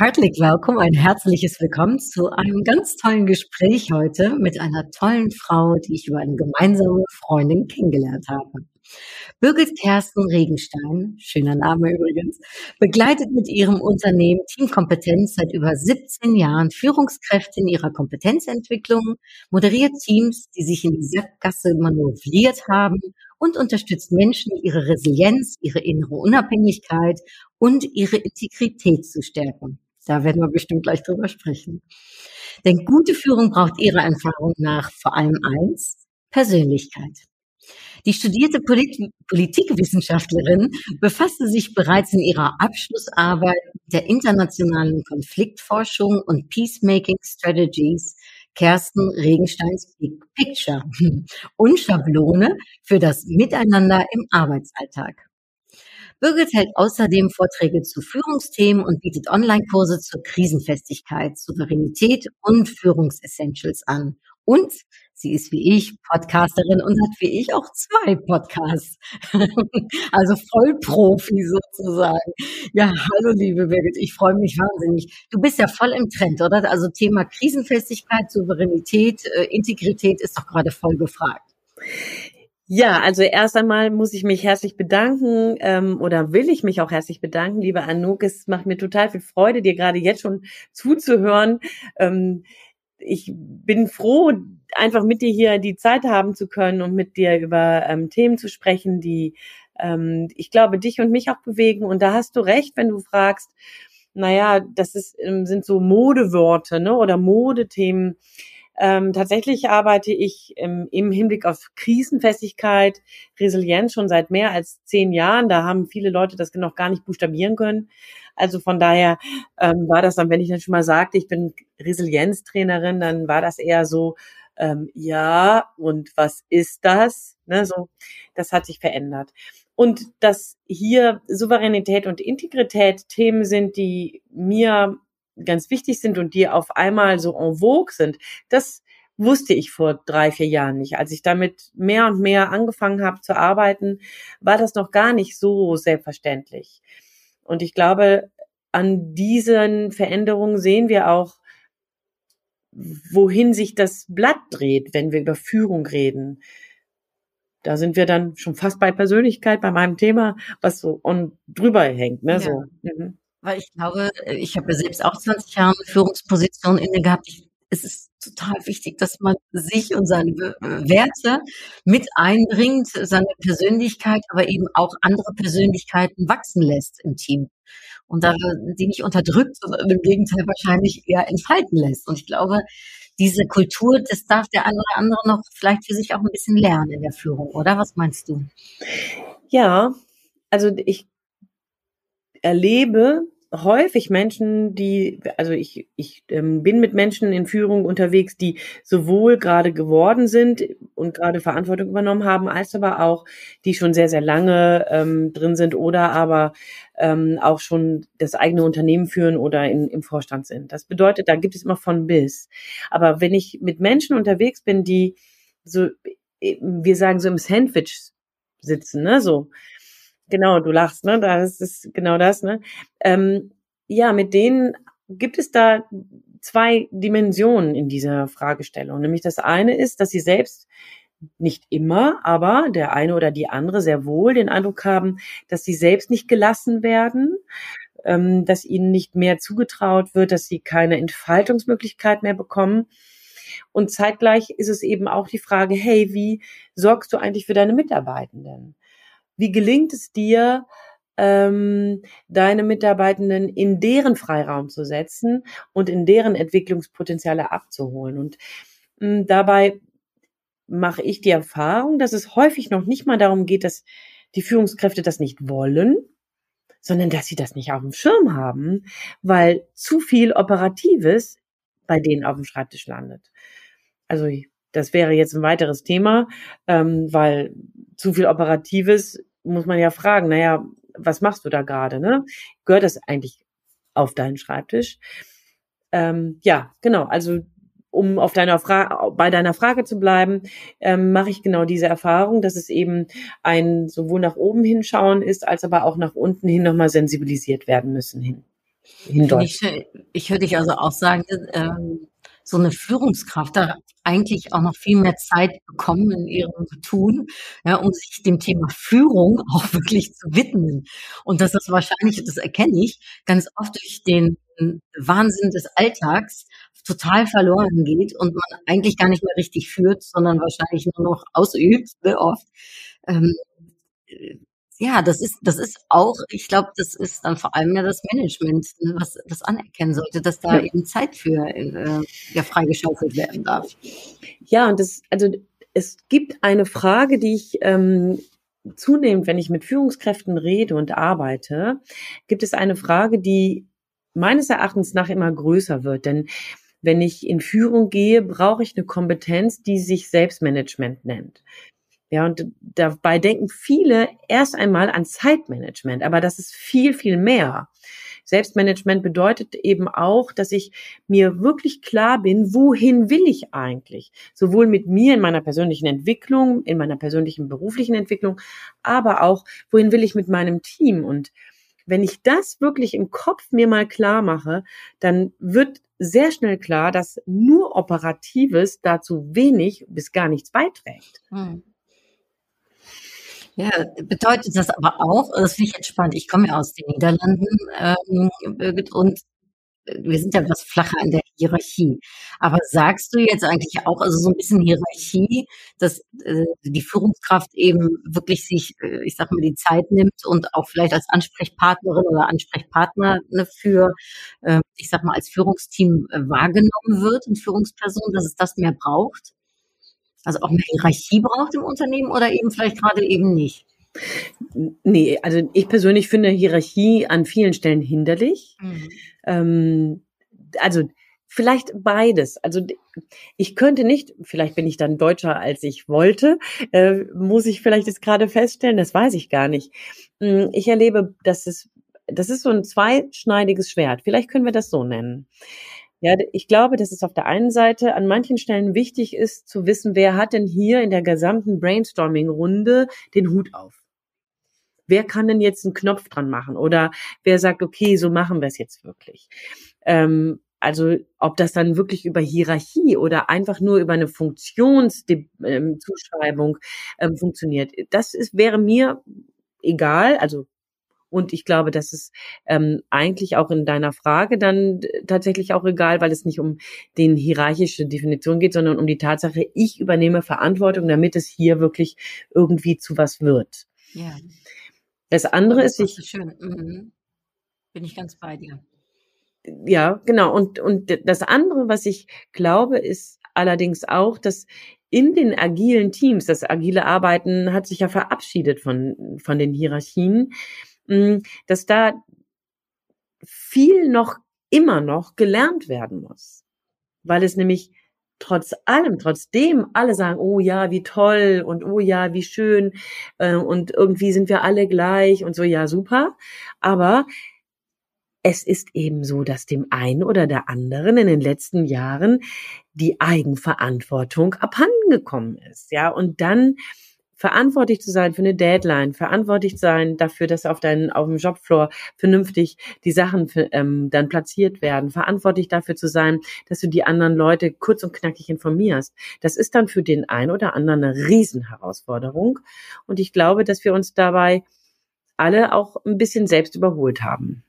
Herzlich willkommen, ein herzliches Willkommen zu einem ganz tollen Gespräch heute mit einer tollen Frau, die ich über eine gemeinsame Freundin kennengelernt habe. Birgit Kersten Regenstein, schöner Name übrigens, begleitet mit ihrem Unternehmen Teamkompetenz seit über 17 Jahren Führungskräfte in ihrer Kompetenzentwicklung, moderiert Teams, die sich in die Sackgasse manövriert haben und unterstützt Menschen, ihre Resilienz, ihre innere Unabhängigkeit und ihre Integrität zu stärken. Da werden wir bestimmt gleich drüber sprechen. Denn gute Führung braucht Ihrer Erfahrung nach vor allem eins, Persönlichkeit. Die studierte Polit Politikwissenschaftlerin befasste sich bereits in ihrer Abschlussarbeit der internationalen Konfliktforschung und Peacemaking Strategies Kersten Regensteins Big Picture und Schablone für das Miteinander im Arbeitsalltag. Birgit hält außerdem Vorträge zu Führungsthemen und bietet Online-Kurse zur Krisenfestigkeit, Souveränität und Führungsessentials an. Und sie ist wie ich Podcasterin und hat wie ich auch zwei Podcasts. also Vollprofi sozusagen. Ja, hallo liebe Birgit, ich freue mich wahnsinnig. Du bist ja voll im Trend, oder? Also Thema Krisenfestigkeit, Souveränität, äh, Integrität ist doch gerade voll gefragt. Ja, also erst einmal muss ich mich herzlich bedanken ähm, oder will ich mich auch herzlich bedanken, liebe Anouk. Es macht mir total viel Freude, dir gerade jetzt schon zuzuhören. Ähm, ich bin froh, einfach mit dir hier die Zeit haben zu können und mit dir über ähm, Themen zu sprechen, die ähm, ich glaube dich und mich auch bewegen. Und da hast du recht, wenn du fragst, naja, das ist, ähm, sind so Modeworte ne, oder Modethemen ähm, tatsächlich arbeite ich im, im Hinblick auf Krisenfestigkeit, Resilienz schon seit mehr als zehn Jahren. Da haben viele Leute das noch gar nicht buchstabieren können. Also von daher ähm, war das dann, wenn ich dann schon mal sagte, ich bin Resilienztrainerin, dann war das eher so, ähm, ja, und was ist das? Ne, so, das hat sich verändert. Und dass hier Souveränität und Integrität Themen sind, die mir ganz wichtig sind und die auf einmal so en vogue sind, das wusste ich vor drei, vier Jahren nicht. Als ich damit mehr und mehr angefangen habe zu arbeiten, war das noch gar nicht so selbstverständlich. Und ich glaube, an diesen Veränderungen sehen wir auch, wohin sich das Blatt dreht, wenn wir über Führung reden. Da sind wir dann schon fast bei Persönlichkeit, bei meinem Thema, was so on drüber hängt. Ne? Ja. So. Mhm. Weil ich glaube, äh, ich habe ja selbst auch 20 Jahre eine Führungsposition inne gehabt. Ich, es ist total wichtig, dass man sich und seine Werte mit einbringt, seine Persönlichkeit, aber eben auch andere Persönlichkeiten wachsen lässt im Team. Und da die nicht unterdrückt, sondern im Gegenteil wahrscheinlich eher entfalten lässt. Und ich glaube, diese Kultur, das darf der eine oder andere noch vielleicht für sich auch ein bisschen lernen in der Führung, oder? Was meinst du? Ja, also ich erlebe häufig Menschen, die, also ich, ich ähm, bin mit Menschen in Führung unterwegs, die sowohl gerade geworden sind und gerade Verantwortung übernommen haben, als aber auch, die schon sehr, sehr lange ähm, drin sind oder aber ähm, auch schon das eigene Unternehmen führen oder in, im Vorstand sind. Das bedeutet, da gibt es immer von bis. Aber wenn ich mit Menschen unterwegs bin, die so, äh, wir sagen so im Sandwich sitzen, ne, so, Genau, du lachst, ne? Das ist genau das, ne? Ähm, ja, mit denen gibt es da zwei Dimensionen in dieser Fragestellung. Nämlich das eine ist, dass sie selbst nicht immer, aber der eine oder die andere sehr wohl den Eindruck haben, dass sie selbst nicht gelassen werden, ähm, dass ihnen nicht mehr zugetraut wird, dass sie keine Entfaltungsmöglichkeit mehr bekommen. Und zeitgleich ist es eben auch die Frage, hey, wie sorgst du eigentlich für deine Mitarbeitenden? Wie gelingt es dir, ähm, deine Mitarbeitenden in deren Freiraum zu setzen und in deren Entwicklungspotenziale abzuholen? Und mh, hm, dabei mache ich die Erfahrung, dass es häufig noch nicht mal darum geht, dass die Führungskräfte das nicht wollen, sondern dass sie das nicht auf dem Schirm haben, weil zu viel Operatives bei denen auf dem Schreibtisch landet. Also das wäre jetzt ein weiteres Thema, ähm, weil zu viel Operatives muss man ja fragen, naja, was machst du da gerade? Ne? Gehört das eigentlich auf deinen Schreibtisch? Ähm, ja, genau. Also um auf deiner Frage, bei deiner Frage zu bleiben, ähm, mache ich genau diese Erfahrung, dass es eben ein sowohl nach oben hinschauen ist, als aber auch nach unten hin nochmal sensibilisiert werden müssen hin. Ich, ich höre dich also auch sagen, ähm, so eine Führungskraft da eigentlich auch noch viel mehr Zeit bekommen in ihrem Tun, ja, um sich dem Thema Führung auch wirklich zu widmen. Und das wahrscheinlich, das erkenne ich, ganz oft durch den Wahnsinn des Alltags total verloren geht und man eigentlich gar nicht mehr richtig führt, sondern wahrscheinlich nur noch ausübt, ne, oft. Ähm, ja, das ist, das ist auch, ich glaube, das ist dann vor allem ja das Management, ne, was das anerkennen sollte, dass da ja. eben Zeit für äh, ja, freigeschaufelt werden darf. Ja, und das, also es gibt eine Frage, die ich ähm, zunehmend, wenn ich mit Führungskräften rede und arbeite, gibt es eine Frage, die meines Erachtens nach immer größer wird. Denn wenn ich in Führung gehe, brauche ich eine Kompetenz, die sich Selbstmanagement nennt. Ja, und dabei denken viele erst einmal an Zeitmanagement, aber das ist viel, viel mehr. Selbstmanagement bedeutet eben auch, dass ich mir wirklich klar bin, wohin will ich eigentlich? Sowohl mit mir in meiner persönlichen Entwicklung, in meiner persönlichen beruflichen Entwicklung, aber auch, wohin will ich mit meinem Team? Und wenn ich das wirklich im Kopf mir mal klar mache, dann wird sehr schnell klar, dass nur Operatives dazu wenig bis gar nichts beiträgt. Hm. Ja, bedeutet das aber auch, das finde ich jetzt spannend, ich komme ja aus den Niederlanden ähm, und wir sind ja was flacher in der Hierarchie. Aber sagst du jetzt eigentlich auch, also so ein bisschen Hierarchie, dass äh, die Führungskraft eben wirklich sich, äh, ich sag mal, die Zeit nimmt und auch vielleicht als Ansprechpartnerin oder Ansprechpartner ne, für, äh, ich sag mal, als Führungsteam äh, wahrgenommen wird und Führungsperson, dass es das mehr braucht? Also auch mehr Hierarchie braucht im Unternehmen oder eben vielleicht gerade eben nicht? Nee, also ich persönlich finde Hierarchie an vielen Stellen hinderlich. Mhm. Ähm, also vielleicht beides. Also ich könnte nicht, vielleicht bin ich dann deutscher als ich wollte, äh, muss ich vielleicht jetzt gerade feststellen, das weiß ich gar nicht. Hm, ich erlebe, dass es, das ist so ein zweischneidiges Schwert. Vielleicht können wir das so nennen. Ja, ich glaube, dass es auf der einen Seite an manchen Stellen wichtig ist zu wissen, wer hat denn hier in der gesamten Brainstorming-Runde den Hut auf? Wer kann denn jetzt einen Knopf dran machen? Oder wer sagt, okay, so machen wir es jetzt wirklich? Ähm, also ob das dann wirklich über Hierarchie oder einfach nur über eine Funktionszuschreibung ähm, funktioniert, das ist, wäre mir egal. Also und ich glaube, das ist ähm, eigentlich auch in deiner Frage dann tatsächlich auch egal, weil es nicht um den hierarchische Definition geht, sondern um die Tatsache, ich übernehme Verantwortung, damit es hier wirklich irgendwie zu was wird. Ja. Das andere das ist, ich. Schön. Mhm. Bin ich ganz bei dir. Ja, genau. Und, und das andere, was ich glaube, ist allerdings auch, dass in den agilen Teams, das agile Arbeiten hat sich ja verabschiedet von, von den Hierarchien, dass da viel noch immer noch gelernt werden muss. Weil es nämlich trotz allem, trotzdem alle sagen, oh ja, wie toll und oh ja, wie schön äh, und irgendwie sind wir alle gleich und so, ja, super. Aber es ist eben so, dass dem einen oder der anderen in den letzten Jahren die Eigenverantwortung abhandengekommen ist, ja, und dann verantwortlich zu sein für eine Deadline, verantwortlich zu sein dafür, dass auf deinen auf dem Jobfloor vernünftig die Sachen für, ähm, dann platziert werden, verantwortlich dafür zu sein, dass du die anderen Leute kurz und knackig informierst. Das ist dann für den einen oder anderen eine Riesenherausforderung und ich glaube, dass wir uns dabei alle auch ein bisschen selbst überholt haben.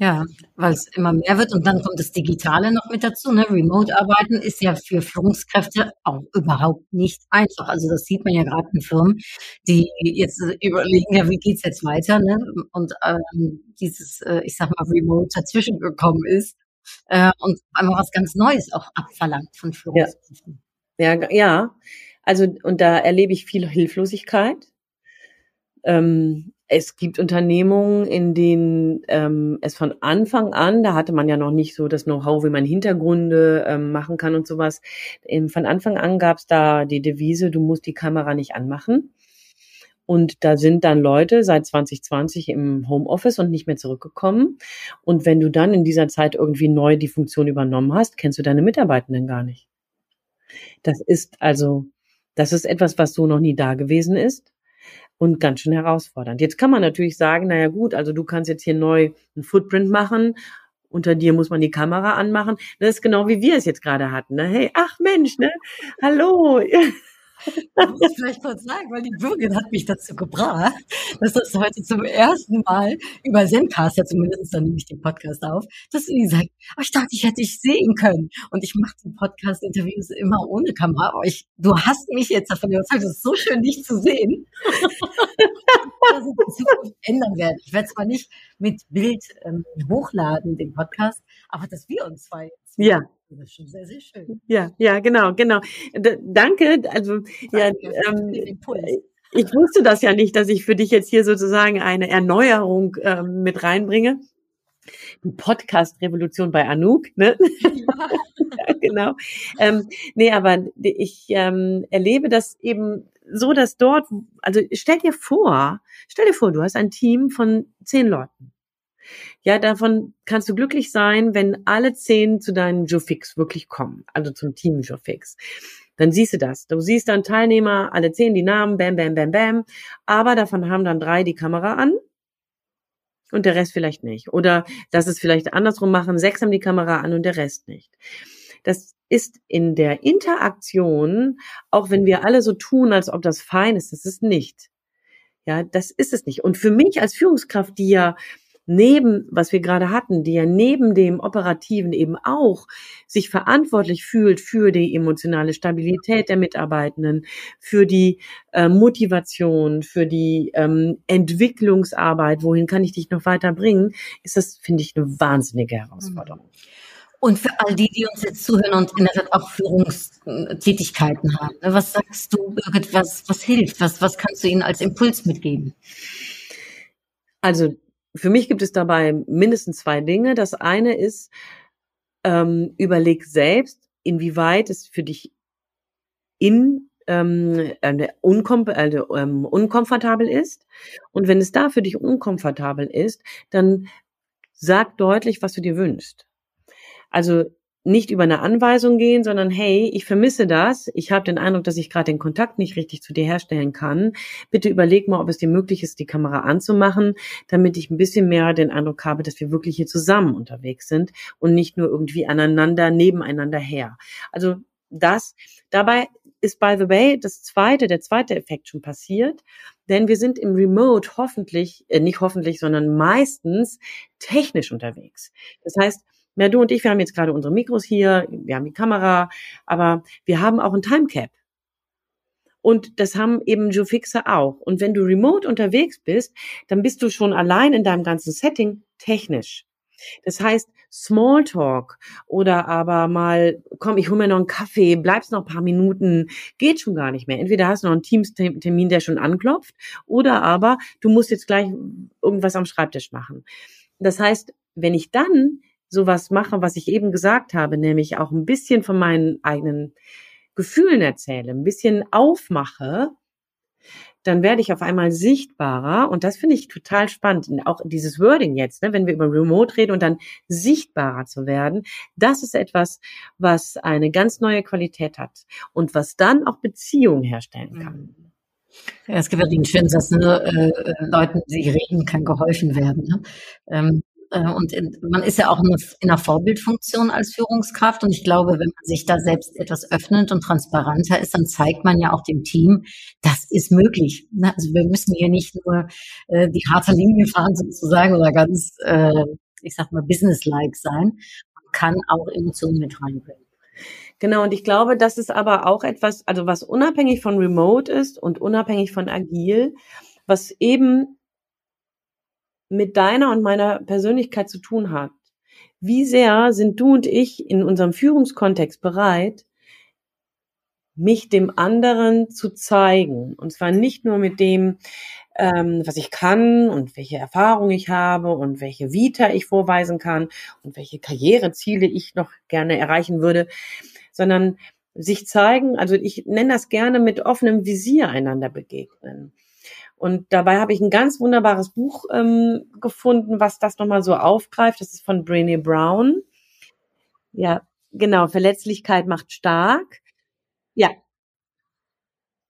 Ja, weil es immer mehr wird und dann kommt das Digitale noch mit dazu. Ne? Remote-Arbeiten ist ja für Führungskräfte auch überhaupt nicht einfach. Also das sieht man ja gerade in Firmen, die jetzt überlegen, ja, wie geht's jetzt weiter? Ne? Und ähm, dieses, äh, ich sag mal, Remote dazwischen gekommen ist äh, und einmal was ganz Neues auch abverlangt von Führungskräften. Ja, ja, ja. also und da erlebe ich viel Hilflosigkeit. Ähm, es gibt Unternehmungen, in denen ähm, es von Anfang an, da hatte man ja noch nicht so das Know-how, wie man Hintergründe ähm, machen kann und sowas. Ähm, von Anfang an gab es da die Devise, du musst die Kamera nicht anmachen. Und da sind dann Leute seit 2020 im Homeoffice und nicht mehr zurückgekommen. Und wenn du dann in dieser Zeit irgendwie neu die Funktion übernommen hast, kennst du deine Mitarbeitenden gar nicht. Das ist also, das ist etwas, was so noch nie da gewesen ist und ganz schön herausfordernd. Jetzt kann man natürlich sagen, naja gut, also du kannst jetzt hier neu einen Footprint machen. Unter dir muss man die Kamera anmachen. Das ist genau wie wir es jetzt gerade hatten. Ne? Hey, ach Mensch, ne? Hallo. Ich muss vielleicht kurz sagen, weil die Bürgerin hat mich dazu gebracht, dass das heute zum ersten Mal über Zencaster, zumindest dann nehme ich den Podcast auf, dass sie sagt, oh, ich dachte, ich hätte dich sehen können. Und ich mache die Podcast-Interviews immer ohne Kamera, aber ich, du hast mich jetzt davon überzeugt, es ist so schön, dich zu sehen. Ändern werde. Ich werde zwar nicht mit Bild ähm, hochladen, den Podcast, aber dass wir uns zwei jetzt Ja, das ist schon sehr, sehr schön. ja, ja, genau, genau. D danke. Also ja, Danke für ähm, ich wusste das ja nicht, dass ich für dich jetzt hier sozusagen eine Erneuerung ähm, mit reinbringe. Die Podcast-Revolution bei Anouk, ne? Ja. Ja, genau. Ähm, nee, aber ich ähm, erlebe das eben so, dass dort, also stell dir vor, stell dir vor, du hast ein Team von zehn Leuten. Ja, davon kannst du glücklich sein, wenn alle zehn zu deinem Joe Fix wirklich kommen, also zum Team Joe Fix. Dann siehst du das. Du siehst dann Teilnehmer, alle zehn die Namen, bam, bam, bam, bam. Aber davon haben dann drei die Kamera an und der Rest vielleicht nicht. Oder dass es vielleicht andersrum machen, sechs haben die Kamera an und der Rest nicht. Das ist in der Interaktion, auch wenn wir alle so tun, als ob das fein ist, das ist nicht. Ja, das ist es nicht. Und für mich als Führungskraft, die ja neben, was wir gerade hatten, die ja neben dem Operativen eben auch sich verantwortlich fühlt für die emotionale Stabilität der Mitarbeitenden, für die äh, Motivation, für die ähm, Entwicklungsarbeit, wohin kann ich dich noch weiterbringen, ist das, finde ich, eine wahnsinnige Herausforderung. Und für all die, die uns jetzt zuhören und in der Tat auch Führungstätigkeiten haben, ne, was sagst du, Birgit, was, was hilft? Was, was kannst du ihnen als Impuls mitgeben? Also für mich gibt es dabei mindestens zwei Dinge. Das eine ist, ähm, überleg selbst, inwieweit es für dich in ähm, äh, unkom also, ähm, unkomfortabel ist. Und wenn es da für dich unkomfortabel ist, dann sag deutlich, was du dir wünschst. Also nicht über eine Anweisung gehen, sondern hey, ich vermisse das. Ich habe den Eindruck, dass ich gerade den Kontakt nicht richtig zu dir herstellen kann. Bitte überleg mal, ob es dir möglich ist, die Kamera anzumachen, damit ich ein bisschen mehr den Eindruck habe, dass wir wirklich hier zusammen unterwegs sind und nicht nur irgendwie aneinander, nebeneinander her. Also das, dabei ist by the way das zweite, der zweite Effekt schon passiert, denn wir sind im Remote hoffentlich, äh, nicht hoffentlich, sondern meistens technisch unterwegs. Das heißt, ja, du und ich, wir haben jetzt gerade unsere Mikros hier, wir haben die Kamera, aber wir haben auch ein Timecap. Und das haben eben Joe Fixer auch. Und wenn du remote unterwegs bist, dann bist du schon allein in deinem ganzen Setting technisch. Das heißt, Smalltalk oder aber mal, komm, ich hole mir noch einen Kaffee, bleibst noch ein paar Minuten, geht schon gar nicht mehr. Entweder hast du noch einen Teams-Termin, der schon anklopft, oder aber du musst jetzt gleich irgendwas am Schreibtisch machen. Das heißt, wenn ich dann sowas mache, was ich eben gesagt habe, nämlich auch ein bisschen von meinen eigenen Gefühlen erzähle, ein bisschen aufmache, dann werde ich auf einmal sichtbarer und das finde ich total spannend. Auch dieses Wording jetzt, ne, wenn wir über Remote reden und dann sichtbarer zu werden, das ist etwas, was eine ganz neue Qualität hat und was dann auch Beziehungen herstellen kann. Mhm. Ja, es gibt ja den schönen Satz, ne, äh, äh, Leuten, die reden, kann geholfen werden. Ne? Ähm, äh, und in, man ist ja auch in einer Vorbildfunktion als Führungskraft. Und ich glaube, wenn man sich da selbst etwas öffnet und transparenter ist, dann zeigt man ja auch dem Team, das ist möglich. Ne? Also wir müssen hier nicht nur äh, die harte Linie fahren sozusagen oder ganz, äh, ich sag mal, businesslike sein. Man kann auch Emotionen mit reinbringen. Genau, und ich glaube, das ist aber auch etwas, also was unabhängig von Remote ist und unabhängig von Agil, was eben mit deiner und meiner Persönlichkeit zu tun hat. Wie sehr sind du und ich in unserem Führungskontext bereit, mich dem anderen zu zeigen? Und zwar nicht nur mit dem, ähm, was ich kann und welche Erfahrung ich habe und welche Vita ich vorweisen kann und welche Karriereziele ich noch gerne erreichen würde, sondern sich zeigen, also ich nenne das gerne mit offenem Visier einander begegnen. Und dabei habe ich ein ganz wunderbares Buch ähm, gefunden, was das nochmal so aufgreift. Das ist von Brené Brown. Ja, genau. Verletzlichkeit macht stark. Ja.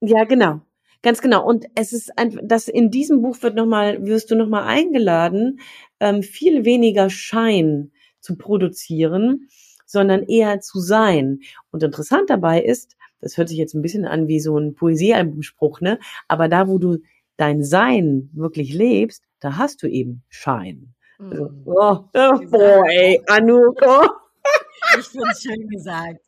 Ja, genau. Ganz genau. Und es ist ein, das in diesem Buch wird noch mal, wirst du nochmal eingeladen, ähm, viel weniger Schein zu produzieren, sondern eher zu sein. Und interessant dabei ist, das hört sich jetzt ein bisschen an wie so ein Poesiealbumspruch, ne? Aber da, wo du dein Sein wirklich lebst, da hast du eben Schein. Mhm. Also, oh, oh boy, Anuko. Ich finde es schön gesagt.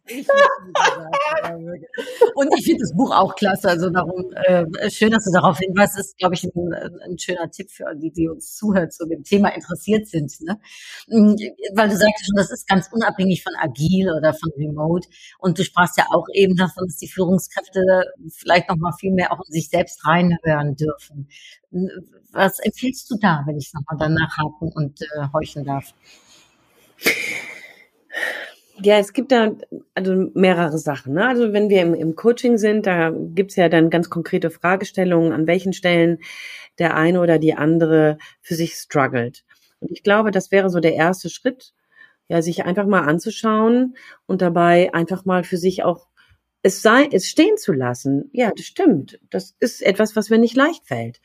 Und ich finde das Buch auch klasse. Also darum äh, schön, dass du darauf hinweist. Das ist, glaube ich, ein, ein, schöner Tipp für die, die uns zuhört, zu dem Thema interessiert sind. Ne? Mm, weil du sagst schon, das ist ganz unabhängig von agil oder von remote. Und du sprachst ja auch eben davon, dass die Führungskräfte vielleicht noch mal viel mehr auch in sich selbst reinhören dürfen. Was empfiehlst du da, wenn ich nochmal danach haken und äh, horchen darf? Ja, es gibt da also mehrere Sachen. Ne? Also wenn wir im, im Coaching sind, da gibt's ja dann ganz konkrete Fragestellungen, an welchen Stellen der eine oder die andere für sich struggelt. Und ich glaube, das wäre so der erste Schritt, ja, sich einfach mal anzuschauen und dabei einfach mal für sich auch es sei, es stehen zu lassen. Ja, das stimmt. Das ist etwas, was mir nicht leicht fällt.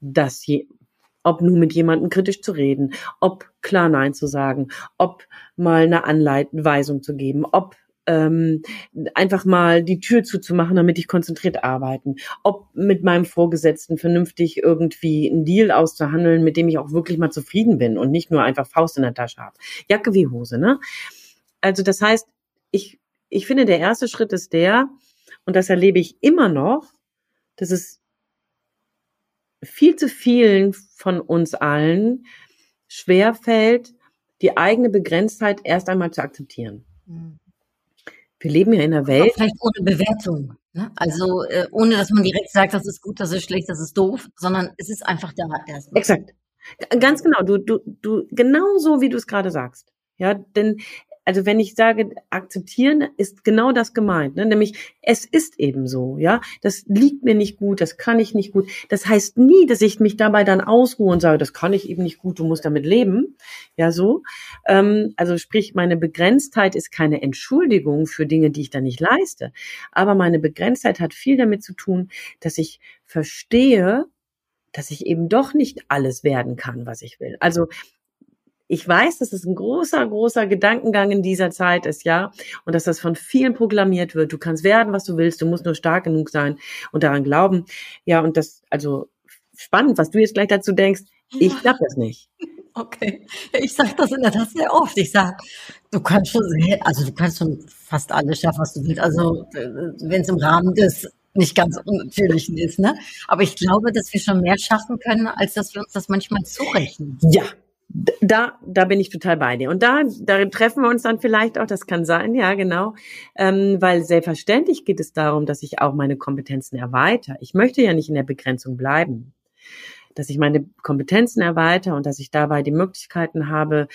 Das ob nun mit jemandem kritisch zu reden, ob klar Nein zu sagen, ob mal eine Anweisung zu geben, ob ähm, einfach mal die Tür zuzumachen, damit ich konzentriert arbeiten, ob mit meinem Vorgesetzten vernünftig irgendwie einen Deal auszuhandeln, mit dem ich auch wirklich mal zufrieden bin und nicht nur einfach Faust in der Tasche habe. Jacke wie Hose, ne? Also das heißt, ich, ich finde, der erste Schritt ist der, und das erlebe ich immer noch, dass es viel zu vielen von uns allen schwer fällt, die eigene Begrenztheit erst einmal zu akzeptieren. Mhm. Wir leben ja in einer Welt. Vielleicht ohne Bewertung. Ne? Also äh, ohne, dass man direkt sagt, das ist gut, das ist schlecht, das ist doof, sondern es ist einfach da erstmal. Exakt. Ganz genau. Du, du, du, genau so, wie du es gerade sagst. Ja, denn also wenn ich sage, akzeptieren, ist genau das gemeint, ne? nämlich es ist eben so, ja, das liegt mir nicht gut, das kann ich nicht gut. Das heißt nie, dass ich mich dabei dann ausruhe und sage, das kann ich eben nicht gut, du musst damit leben, ja so. Ähm, also sprich, meine Begrenztheit ist keine Entschuldigung für Dinge, die ich da nicht leiste, aber meine Begrenztheit hat viel damit zu tun, dass ich verstehe, dass ich eben doch nicht alles werden kann, was ich will. Also ich weiß, dass es ein großer, großer Gedankengang in dieser Zeit ist, ja, und dass das von vielen proklamiert wird. Du kannst werden, was du willst, du musst nur stark genug sein und daran glauben. Ja, und das, also spannend, was du jetzt gleich dazu denkst. Ich glaube das nicht. Okay, ich sage das in der Tat sehr oft. Ich sage, du kannst schon, also du kannst schon fast alles schaffen, was du willst. Also wenn es im Rahmen des nicht ganz unnatürlichen ist, ne? Aber ich glaube, dass wir schon mehr schaffen können, als dass wir uns das manchmal zurechnen. Ja, da, da bin ich total bei dir. Und da, da treffen wir uns dann vielleicht auch, das kann sein, ja, genau. Ähm, weil selbstverständlich geht es darum, dass ich auch meine Kompetenzen erweitere. Ich möchte ja nicht in der Begrenzung bleiben. Dass ich meine Kompetenzen erweitere und dass ich dabei die Möglichkeiten habe,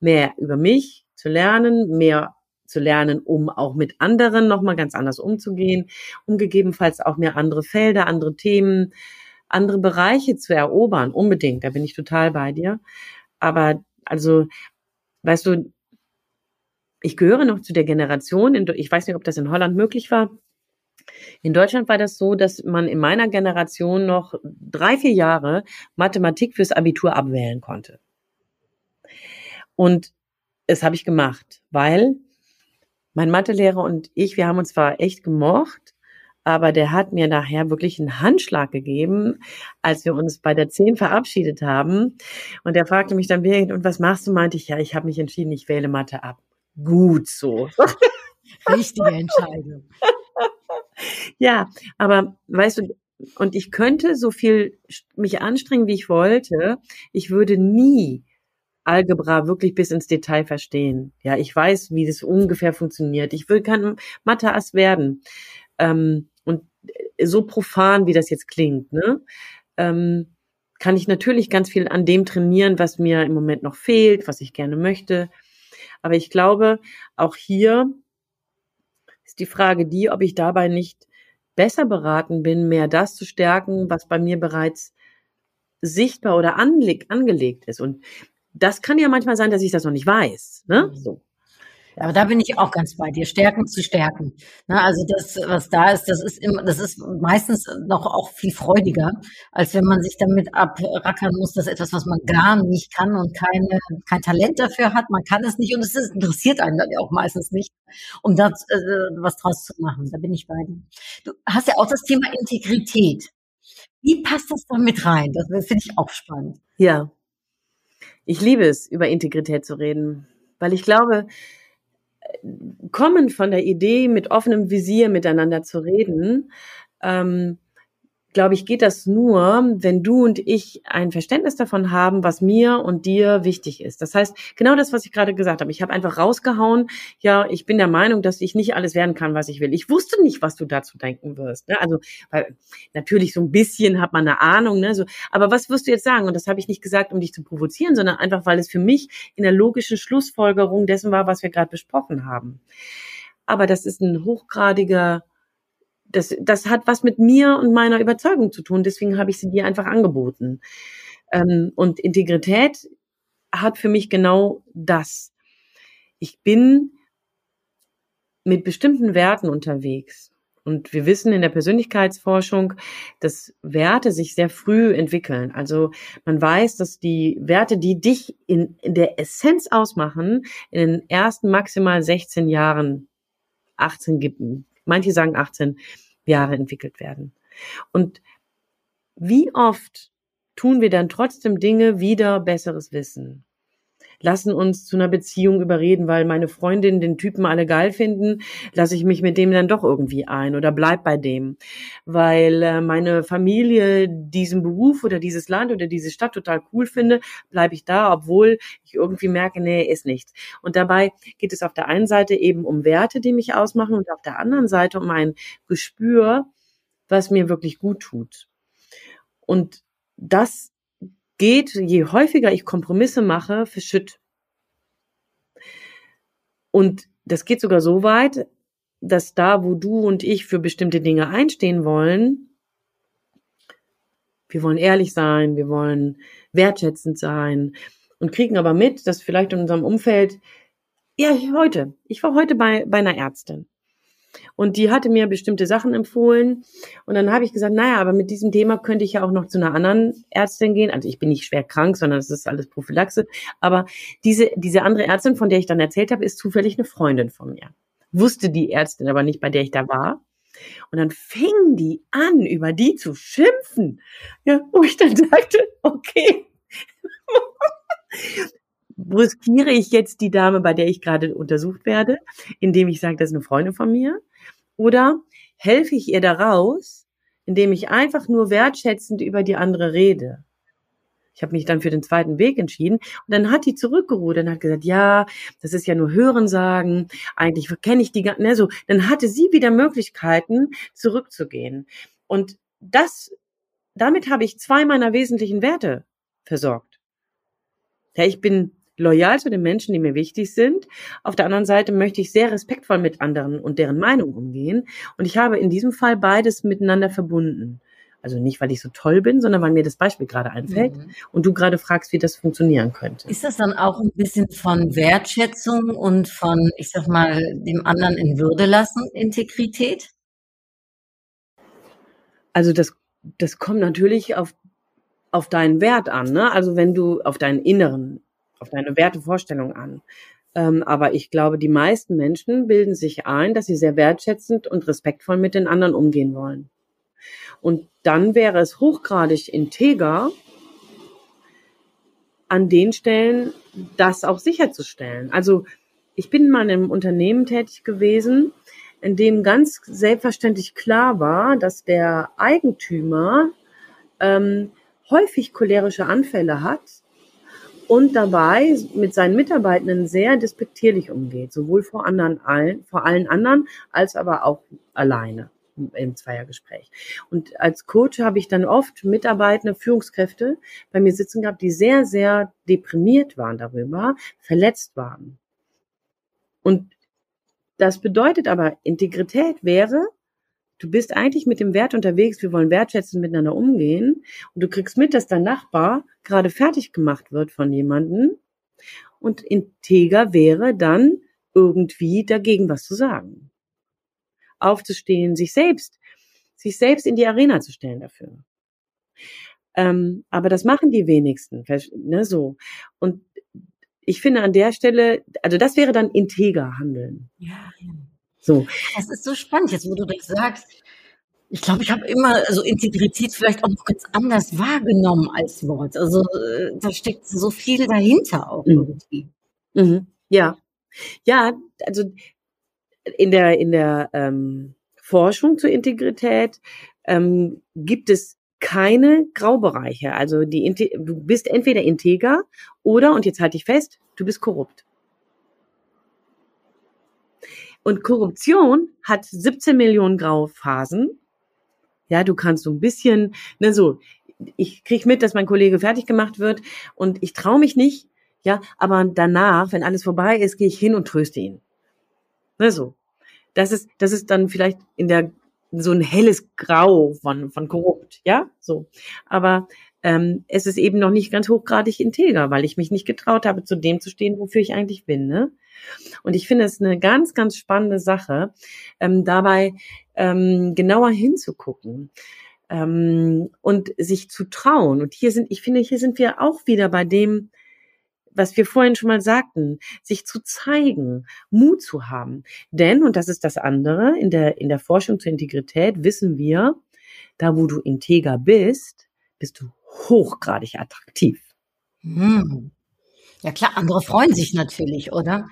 mehr über mich zu lernen, mehr zu lernen, um auch mit anderen nochmal ganz anders umzugehen, um gegebenenfalls auch mehr andere Felder, andere Themen, andere Bereiche zu erobern. Unbedingt, da bin ich total bei dir. Aber also, weißt du, ich gehöre noch zu der Generation, in, ich weiß nicht, ob das in Holland möglich war. In Deutschland war das so, dass man in meiner Generation noch drei, vier Jahre Mathematik fürs Abitur abwählen konnte. Und das habe ich gemacht, weil mein Mathelehrer und ich, wir haben uns zwar echt gemocht, aber der hat mir nachher wirklich einen Handschlag gegeben, als wir uns bei der 10 verabschiedet haben. Und er fragte mich dann, Birgit, und was machst du? Meinte ich, ja, ich habe mich entschieden, ich wähle Mathe ab. Gut so. Richtige Entscheidung. ja, aber weißt du, und ich könnte so viel mich anstrengen, wie ich wollte. Ich würde nie Algebra wirklich bis ins Detail verstehen. Ja, ich weiß, wie das ungefähr funktioniert. Ich will kein Mathe-Ass werden. Ähm, und so profan, wie das jetzt klingt, ne? Ähm, kann ich natürlich ganz viel an dem trainieren, was mir im Moment noch fehlt, was ich gerne möchte. Aber ich glaube, auch hier ist die Frage die, ob ich dabei nicht besser beraten bin, mehr das zu stärken, was bei mir bereits sichtbar oder angelegt ist. Und das kann ja manchmal sein, dass ich das noch nicht weiß. Ne? Mhm. So. Aber da bin ich auch ganz bei dir. Stärken zu stärken. Na, also das, was da ist, das ist immer, das ist meistens noch auch viel freudiger, als wenn man sich damit abrackern muss, dass etwas, was man gar nicht kann und keine, kein Talent dafür hat, man kann es nicht und es ist, interessiert einen dann ja auch meistens nicht, um da äh, was draus zu machen. Da bin ich bei dir. Du hast ja auch das Thema Integrität. Wie passt das da mit rein? Das finde ich auch spannend. Ja. Ich liebe es, über Integrität zu reden, weil ich glaube, kommen von der Idee, mit offenem Visier miteinander zu reden, ähm, glaube ich, geht das nur, wenn du und ich ein Verständnis davon haben, was mir und dir wichtig ist. Das heißt, genau das, was ich gerade gesagt habe. Ich habe einfach rausgehauen, ja, ich bin der Meinung, dass ich nicht alles werden kann, was ich will. Ich wusste nicht, was du dazu denken wirst. Ne? Also, weil natürlich so ein bisschen hat man eine Ahnung, ne? So, aber was wirst du jetzt sagen? Und das habe ich nicht gesagt, um dich zu provozieren, sondern einfach, weil es für mich in der logischen Schlussfolgerung dessen war, was wir gerade besprochen haben. Aber das ist ein hochgradiger das, das hat was mit mir und meiner Überzeugung zu tun. Deswegen habe ich sie dir einfach angeboten. Ähm, und Integrität hat für mich genau das. Ich bin mit bestimmten Werten unterwegs. Und wir wissen in der Persönlichkeitsforschung, dass Werte sich sehr früh entwickeln. Also man weiß, dass die Werte, die dich in, in der Essenz ausmachen, in den ersten maximal 16 Jahren, 18 gibt, manche sagen 18 Jahre entwickelt werden. Und wie oft tun wir dann trotzdem Dinge wieder besseres Wissen? Lassen uns zu einer Beziehung überreden, weil meine Freundin den Typen alle geil finden, lasse ich mich mit dem dann doch irgendwie ein oder bleib bei dem. Weil äh, meine Familie diesen Beruf oder dieses Land oder diese Stadt total cool finde, bleibe ich da, obwohl ich irgendwie merke, nee, ist nichts. Und dabei geht es auf der einen Seite eben um Werte, die mich ausmachen und auf der anderen Seite um ein Gespür, was mir wirklich gut tut. Und das geht, je häufiger ich Kompromisse mache, verschütt. Und das geht sogar so weit, dass da, wo du und ich für bestimmte Dinge einstehen wollen, wir wollen ehrlich sein, wir wollen wertschätzend sein und kriegen aber mit, dass vielleicht in unserem Umfeld, ja, heute, ich war heute bei, bei einer Ärztin und die hatte mir bestimmte Sachen empfohlen. Und dann habe ich gesagt, naja, aber mit diesem Thema könnte ich ja auch noch zu einer anderen Ärztin gehen. Also ich bin nicht schwer krank, sondern es ist alles Prophylaxe. Aber diese, diese andere Ärztin, von der ich dann erzählt habe, ist zufällig eine Freundin von mir. Wusste die Ärztin aber nicht, bei der ich da war. Und dann fing die an, über die zu schimpfen. Ja, wo ich dann sagte, okay. Riskiere ich jetzt die Dame, bei der ich gerade untersucht werde, indem ich sage, das ist eine Freundin von mir? Oder helfe ich ihr daraus, indem ich einfach nur wertschätzend über die andere rede? Ich habe mich dann für den zweiten Weg entschieden und dann hat die zurückgerudert und hat gesagt, ja, das ist ja nur Hörensagen, eigentlich kenne ich die gar ne, so. Dann hatte sie wieder Möglichkeiten, zurückzugehen. Und das, damit habe ich zwei meiner wesentlichen Werte versorgt. Ja, ich bin loyal zu den Menschen, die mir wichtig sind. Auf der anderen Seite möchte ich sehr respektvoll mit anderen und deren Meinung umgehen. Und ich habe in diesem Fall beides miteinander verbunden. Also nicht, weil ich so toll bin, sondern weil mir das Beispiel gerade einfällt mhm. und du gerade fragst, wie das funktionieren könnte. Ist das dann auch ein bisschen von Wertschätzung und von, ich sag mal, dem anderen in Würde lassen, Integrität? Also das, das kommt natürlich auf, auf deinen Wert an. Ne? Also wenn du auf deinen inneren auf deine Wertevorstellung an. Ähm, aber ich glaube, die meisten Menschen bilden sich ein, dass sie sehr wertschätzend und respektvoll mit den anderen umgehen wollen. Und dann wäre es hochgradig integer, an den Stellen das auch sicherzustellen. Also ich bin mal in einem Unternehmen tätig gewesen, in dem ganz selbstverständlich klar war, dass der Eigentümer ähm, häufig cholerische Anfälle hat und dabei mit seinen Mitarbeitenden sehr despektierlich umgeht, sowohl vor anderen allen, vor allen anderen als aber auch alleine. im Zweiergespräch. Und als Coach habe ich dann oft Mitarbeitende, Führungskräfte bei mir sitzen gehabt, die sehr, sehr deprimiert waren darüber, verletzt waren. Und das bedeutet aber, Integrität wäre, du bist eigentlich mit dem Wert unterwegs, wir wollen wertschätzen miteinander umgehen und du kriegst mit, dass dein Nachbar gerade fertig gemacht wird von jemandem und integer wäre dann irgendwie dagegen was zu sagen. Aufzustehen, sich selbst, sich selbst in die Arena zu stellen dafür. Ähm, aber das machen die wenigsten, ne, so. Und ich finde an der Stelle, also das wäre dann integer handeln. Ja. So. Das ist so spannend, jetzt wo du das sagst. Ich glaube, ich habe immer also Integrität vielleicht auch noch ganz anders wahrgenommen als Wort. Also äh, da steckt so viel dahinter auch mhm. irgendwie. Mhm. Ja, ja, also in der in der ähm, Forschung zur Integrität ähm, gibt es keine Graubereiche. Also die du bist entweder integer oder und jetzt halte ich fest, du bist korrupt. Und Korruption hat 17 Millionen Grauphasen. Ja, du kannst so ein bisschen, ne, so, ich krieg mit, dass mein Kollege fertig gemacht wird und ich traue mich nicht, ja, aber danach, wenn alles vorbei ist, gehe ich hin und tröste ihn. Ne, so. Das ist, das ist dann vielleicht in der so ein helles Grau von, von korrupt, ja, so. Aber ähm, es ist eben noch nicht ganz hochgradig integer, weil ich mich nicht getraut habe, zu dem zu stehen, wofür ich eigentlich bin, ne? Und ich finde es eine ganz, ganz spannende Sache, ähm, dabei ähm, genauer hinzugucken ähm, und sich zu trauen. Und hier sind, ich finde, hier sind wir auch wieder bei dem, was wir vorhin schon mal sagten, sich zu zeigen, Mut zu haben. Denn, und das ist das andere, in der, in der Forschung zur Integrität wissen wir, da wo du integer bist, bist du hochgradig attraktiv. Hm. Ja klar, andere freuen sich natürlich, oder?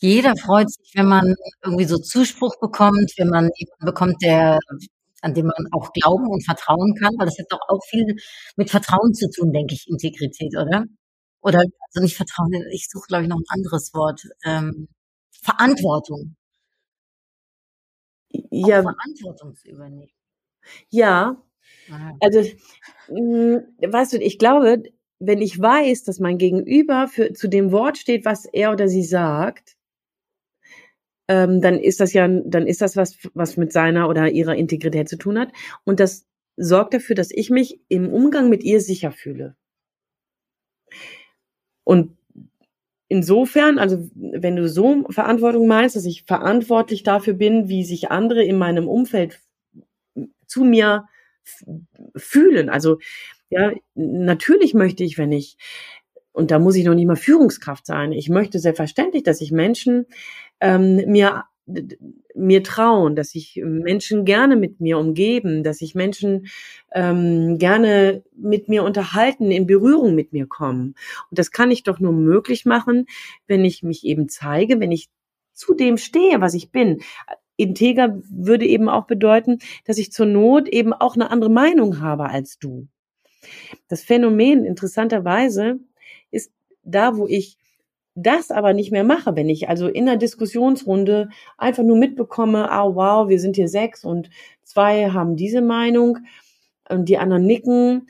Jeder freut sich, wenn man irgendwie so Zuspruch bekommt, wenn man jemanden bekommt, der an dem man auch glauben und vertrauen kann, weil das hat doch auch viel mit Vertrauen zu tun, denke ich, Integrität, oder? Oder also nicht Vertrauen, ich suche, glaube ich, noch ein anderes Wort. Ähm, Verantwortung. Ja. Auch Verantwortung zu übernehmen. Ja. Ah. Also, mh, hm, weißt du, ich glaube, wenn ich weiß, dass mein Gegenüber für, zu dem Wort steht, was er oder sie sagt, ähm, dann ist das ja, dann ist das was, was mit seiner oder ihrer Integrität zu tun hat. Und das sorgt dafür, dass ich mich im Umgang mit ihr sicher fühle. Und insofern, also wenn du so Verantwortung meinst, dass ich verantwortlich dafür bin, wie sich andere in meinem Umfeld zu mir fühlen. Also ja, natürlich möchte ich, wenn ich und da muss ich noch nicht mal Führungskraft sein. Ich möchte selbstverständlich, dass sich Menschen ähm, mir mir trauen, dass sich Menschen gerne mit mir umgeben, dass sich Menschen ähm, gerne mit mir unterhalten, in Berührung mit mir kommen. Und das kann ich doch nur möglich machen, wenn ich mich eben zeige, wenn ich zu dem stehe, was ich bin. Integer würde eben auch bedeuten, dass ich zur Not eben auch eine andere Meinung habe als du. Das Phänomen interessanterweise ist da, wo ich das aber nicht mehr mache, wenn ich also in der Diskussionsrunde einfach nur mitbekomme, ah wow, wir sind hier sechs und zwei haben diese Meinung und die anderen nicken,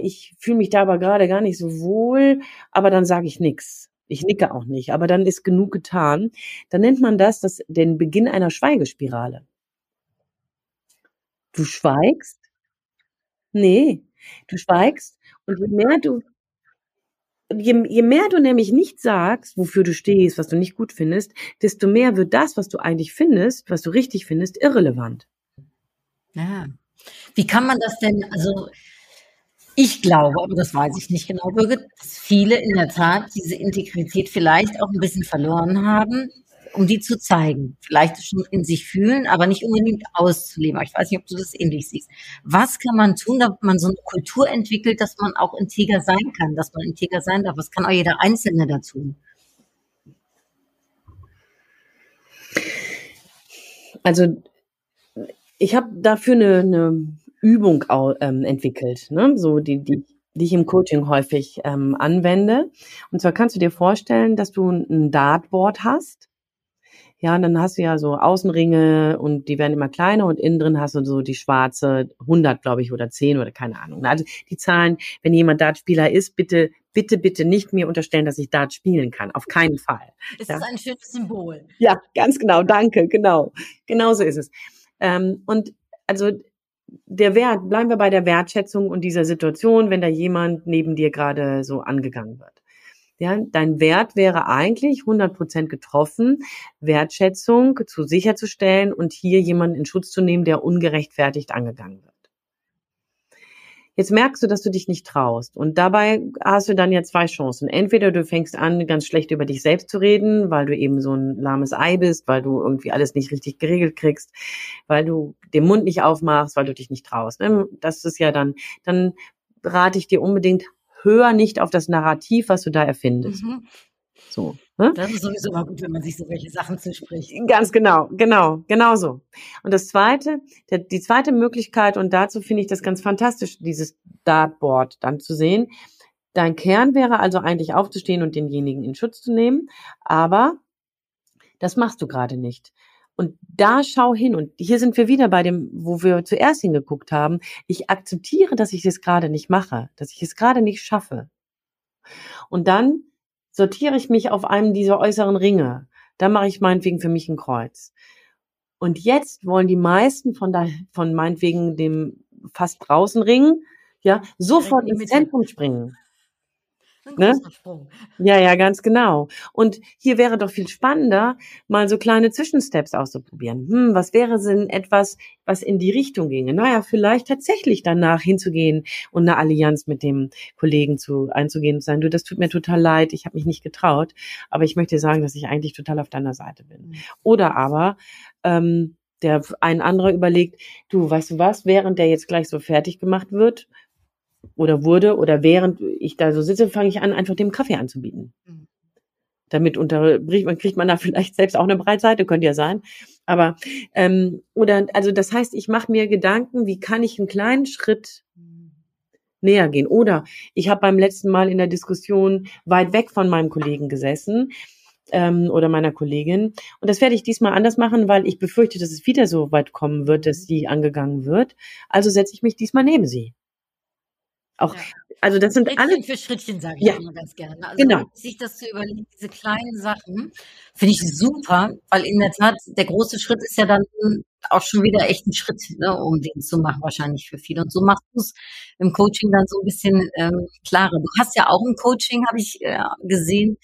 ich fühle mich da aber gerade gar nicht so wohl, aber dann sage ich nichts. Ich nicke auch nicht, aber dann ist genug getan. Dann nennt man das, das den Beginn einer Schweigespirale. Du schweigst? Nee, du schweigst und je mehr du je, je mehr du nämlich nicht sagst, wofür du stehst, was du nicht gut findest, desto mehr wird das, was du eigentlich findest, was du richtig findest, irrelevant. Ja. Wie kann man das denn, also ich glaube, aber das weiß ich nicht genau, Birgit, dass viele in der Tat diese Integrität vielleicht auch ein bisschen verloren haben, um die zu zeigen. Vielleicht schon in sich fühlen, aber nicht unbedingt auszuleben. Ich weiß nicht, ob du das ähnlich siehst. Was kann man tun, damit man so eine Kultur entwickelt, dass man auch integer sein kann, dass man integer sein darf? Was kann auch jeder Einzelne dazu? Also ich habe dafür eine, eine Übung ähm, entwickelt, ne? so die, die, die ich im Coaching häufig ähm, anwende. Und zwar kannst du dir vorstellen, dass du ein Dartboard hast Ja, und dann hast du ja so Außenringe und die werden immer kleiner und innen drin hast du so die schwarze 100, glaube ich, oder 10 oder keine Ahnung. Also die Zahlen, wenn jemand Dartspieler ist, bitte, bitte, bitte nicht mir unterstellen, dass ich Dart spielen kann. Auf keinen Fall. Es ja. ist ein schönes Symbol. Ja, ganz genau. Danke. Genau. Genauso ist es. Ähm, und also der Wert, bleiben wir bei der Wertschätzung und dieser Situation, wenn da jemand neben dir gerade so angegangen wird. Ja, dein Wert wäre eigentlich 100 Prozent getroffen, Wertschätzung zu sicherzustellen und hier jemanden in Schutz zu nehmen, der ungerechtfertigt angegangen wird. Jetzt merkst du, dass du dich nicht traust. Und dabei hast du dann ja zwei Chancen. Entweder du fängst an, ganz schlecht über dich selbst zu reden, weil du eben so ein lahmes Ei bist, weil du irgendwie alles nicht richtig geregelt kriegst, weil du den Mund nicht aufmachst, weil du dich nicht traust. Ne? Das ist ja dann, dann rate ich dir unbedingt, hör nicht auf das Narrativ, was du da erfindest. Mhm. So. Ne? Das ist sowieso mal gut, wenn man sich so welche Sachen zuspricht. Ganz genau, genau, genau so. Und das zweite, der, die zweite Möglichkeit, und dazu finde ich das ganz fantastisch, dieses Dartboard dann zu sehen. Dein Kern wäre also eigentlich aufzustehen und denjenigen in Schutz zu nehmen, aber das machst du gerade nicht. Und da schau hin. Und hier sind wir wieder bei dem, wo wir zuerst hingeguckt haben. Ich akzeptiere, dass ich es gerade nicht mache, dass ich es gerade nicht schaffe. Und dann sortiere ich mich auf einem dieser äußeren Ringe. Da mache ich meinetwegen für mich ein Kreuz. Und jetzt wollen die meisten von da, von meinetwegen dem fast draußen Ring, ja, sofort ins Zentrum springen. Ne? Ja, ja, ganz genau. Und hier wäre doch viel spannender, mal so kleine Zwischensteps auszuprobieren. Hm, was wäre denn etwas, was in die Richtung ginge? Naja, vielleicht tatsächlich danach hinzugehen und eine Allianz mit dem Kollegen zu einzugehen und sagen, du, das tut mir total leid, ich habe mich nicht getraut, aber ich möchte sagen, dass ich eigentlich total auf deiner Seite bin. Mhm. Oder aber ähm, der ein anderer überlegt, du, weißt du was, während der jetzt gleich so fertig gemacht wird, oder wurde oder während ich da so sitze, fange ich an, einfach dem Kaffee anzubieten. Mhm. Damit unterbricht man, kriegt man da vielleicht selbst auch eine Breitseite, könnte ja sein. Aber ähm, oder also das heißt, ich mache mir Gedanken, wie kann ich einen kleinen Schritt näher gehen. Oder ich habe beim letzten Mal in der Diskussion weit weg von meinem Kollegen gesessen ähm, oder meiner Kollegin. Und das werde ich diesmal anders machen, weil ich befürchte, dass es wieder so weit kommen wird, dass mhm. sie angegangen wird. Also setze ich mich diesmal neben sie. Auch, ja. also das sind Schrittchen alle. für Schrittchen sage ich ja. immer ganz gerne. Also genau. sich das zu überlegen, diese kleinen Sachen, finde ich super, weil in der Tat der große Schritt ist ja dann auch schon wieder echt ein Schritt, ne, um den zu machen, wahrscheinlich für viele. Und so machst du es im Coaching dann so ein bisschen ähm, klarer. Du hast ja auch ein Coaching, habe ich äh, gesehen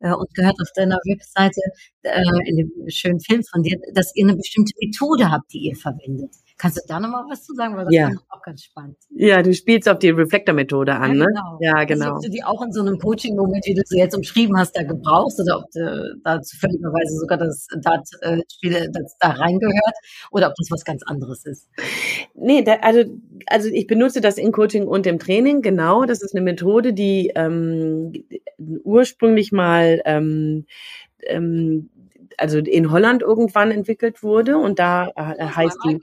äh, und gehört auf deiner Webseite äh, in dem schönen Film von dir, dass ihr eine bestimmte Methode habt, die ihr verwendet. Kannst du da nochmal was zu sagen? Weil das ja. fand ich auch ganz spannend. Ja, du spielst auf die Reflektor-Methode an, ja, ne? Genau. Ja, also, genau. Also, ob du die auch in so einem Coaching-Moment, wie du sie jetzt umschrieben hast, da gebrauchst oder ob du da zufälligerweise sogar das Dart-Spiel äh, das da reingehört oder ob das was ganz anderes ist. Nee, da, also, also ich benutze das in Coaching und im Training, genau. Das ist eine Methode, die ähm, ursprünglich mal ähm, ähm, also in Holland irgendwann entwickelt wurde und da äh, heißt die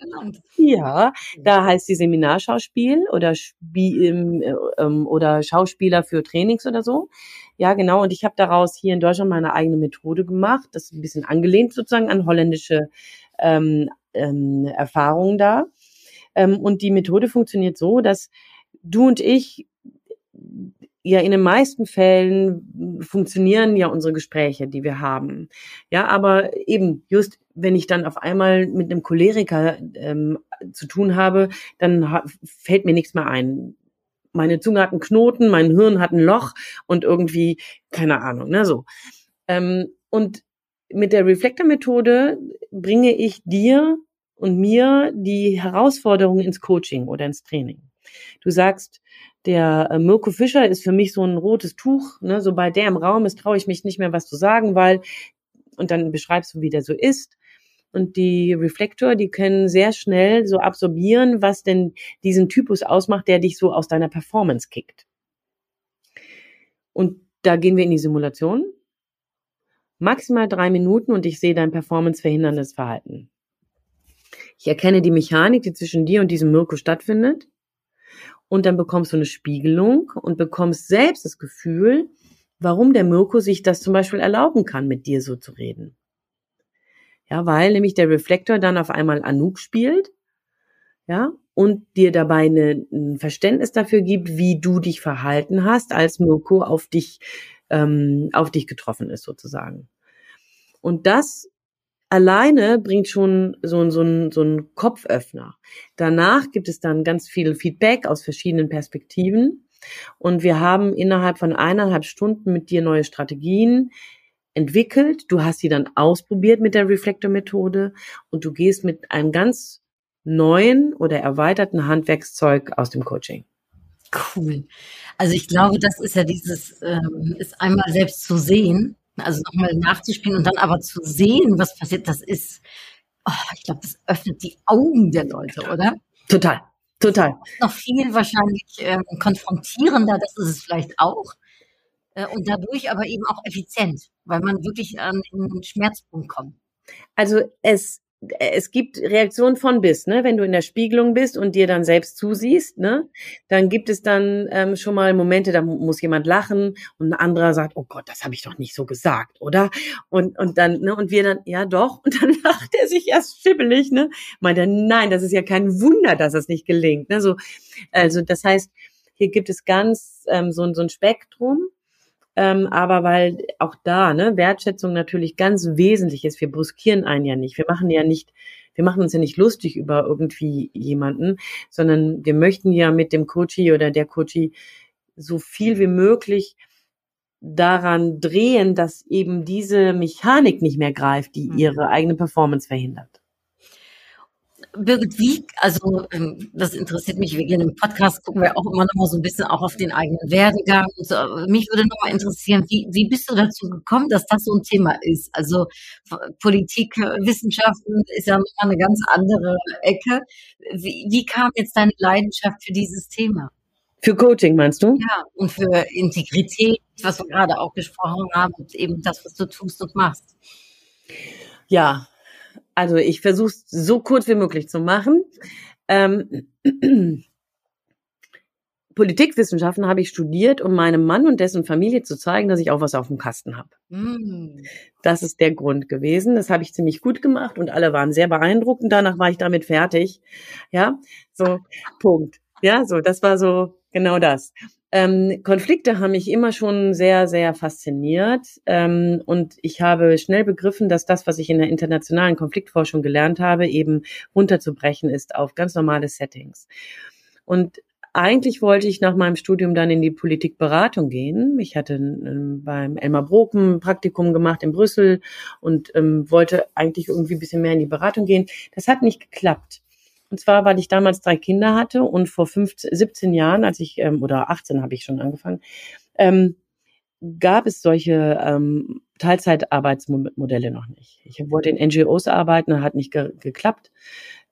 ja da heißt die Seminarschauspiel oder Spiel ähm, ähm, oder Schauspieler für Trainings oder so. Ja genau und ich habe daraus hier in Deutschland meine eigene Methode gemacht das ist ein bisschen angelehnt sozusagen an holländische ähm, ähm, Erfahrungen da. Ähm, und die Methode funktioniert so dass du und ich ja in den meisten Fällen funktionieren ja unsere Gespräche, die wir haben. Ja, aber eben just wenn ich dann auf einmal mit einem Choleriker ähm, zu tun habe, dann fällt mir nichts mehr ein. Meine Zunge hat einen Knoten, mein Hirn hat ein Loch und irgendwie keine Ahnung, ne so. Ähm, und mit der Reflektor-Methode bringe ich dir und mir die Herausforderungen ins Coaching oder ins Training. Du sagst, der äh, Mirko Fischer ist für mich so ein rotes Tuch. Ne? Sobald der im Raum ist, traue ich mich nicht mehr was zu sagen, weil, und dann beschreibst du, wie der so ist. Und die Reflektor, die können sehr schnell so absorbieren, was denn diesen Typus ausmacht, der dich so aus deiner Performance kickt. Und da gehen wir in die Simulation. Maximal drei Minuten und ich sehe dein performanceverhinderndes Verhalten. Ich erkenne die Mechanik, die zwischen dir und diesem Mirko stattfindet und dann bekommst du eine Spiegelung und bekommst selbst das Gefühl, warum der Mirko sich das zum Beispiel erlauben kann, mit dir so zu reden. Ja, weil nämlich der Reflektor dann auf einmal Anouk spielt, ja, und dir dabei eine, ein Verständnis dafür gibt, wie du dich verhalten hast, als Mirko auf dich, ähm, auf dich getroffen ist, sozusagen. Und das alleine bringt schon so, so, ein, so ein Kopföffner. Danach gibt es dann ganz viel Feedback aus verschiedenen Perspektiven. Und wir haben innerhalb von eineinhalb Stunden mit dir neue Strategien entwickelt. Du hast sie dann ausprobiert mit der Reflektor-Methode und du gehst mit einem ganz neuen oder erweiterten Handwerkszeug aus dem Coaching. Cool. Also ich glaube, das ist ja dieses, ähm, ist einmal selbst zu sehen, also nochmal nachzuspielen und dann aber zu sehen, was passiert, das ist, oh, ich glaube, das öffnet die Augen der Leute, oder? Total, total. Noch viel wahrscheinlich ähm, konfrontierender, das ist es vielleicht auch. Äh, und dadurch aber eben auch effizient, weil man wirklich an den Schmerzpunkt kommt. Also es es gibt Reaktionen von bis, ne? Wenn du in der Spiegelung bist und dir dann selbst zusiehst, ne? Dann gibt es dann ähm, schon mal Momente, da muss jemand lachen und ein anderer sagt, oh Gott, das habe ich doch nicht so gesagt, oder? Und und dann, ne? Und wir dann, ja doch. Und dann lacht er sich erst schibbelig, ne? Meint er, nein, das ist ja kein Wunder, dass es nicht gelingt, ne? So, also das heißt, hier gibt es ganz ähm, so, so ein Spektrum ähm, aber weil auch da, ne, Wertschätzung natürlich ganz wesentlich ist. Wir bruskieren einen ja nicht. Wir machen ja nicht, wir machen uns ja nicht lustig über irgendwie jemanden, sondern wir möchten ja mit dem Coachie oder der Coachie so viel wie möglich daran drehen, dass eben diese Mechanik nicht mehr greift, die mhm. ihre eigene Performance verhindert. Birgit, wie, also ähm, das interessiert mich, wir gehen im Podcast, gucken wir auch immer noch mal so ein bisschen auch auf den eigenen Werdegang. Und so. Mich würde noch mal interessieren, wie, wie bist du dazu gekommen, dass das so ein Thema ist? Also Politik, Wissenschaften ist ja noch mal eine ganz andere Ecke. Wie, wie kam jetzt deine Leidenschaft für dieses Thema? Für Coaching meinst du? Ja, und für Integrität, was wir gerade auch gesprochen haben, und eben das, was du tust und machst. Ja, also ich versuche es so kurz wie möglich zu machen. Ähm, Politikwissenschaften habe ich studiert, um meinem Mann und dessen Familie zu zeigen, dass ich auch was auf dem Kasten habe. Mm. Das ist der Grund gewesen. Das habe ich ziemlich gut gemacht und alle waren sehr beeindruckt und danach war ich damit fertig. Ja, so Punkt. Ja, so das war so genau das. Ähm, Konflikte haben mich immer schon sehr, sehr fasziniert. Ähm, und ich habe schnell begriffen, dass das, was ich in der internationalen Konfliktforschung gelernt habe, eben runterzubrechen ist auf ganz normale Settings. Und eigentlich wollte ich nach meinem Studium dann in die Politikberatung gehen. Ich hatte ähm, beim Elmar Broken Praktikum gemacht in Brüssel und ähm, wollte eigentlich irgendwie ein bisschen mehr in die Beratung gehen. Das hat nicht geklappt. Und zwar, weil ich damals drei Kinder hatte und vor 15, 17 Jahren, als ich, ähm, oder 18 habe ich schon angefangen, ähm, gab es solche ähm, Teilzeitarbeitsmodelle noch nicht. Ich wollte in NGOs arbeiten, hat nicht ge geklappt.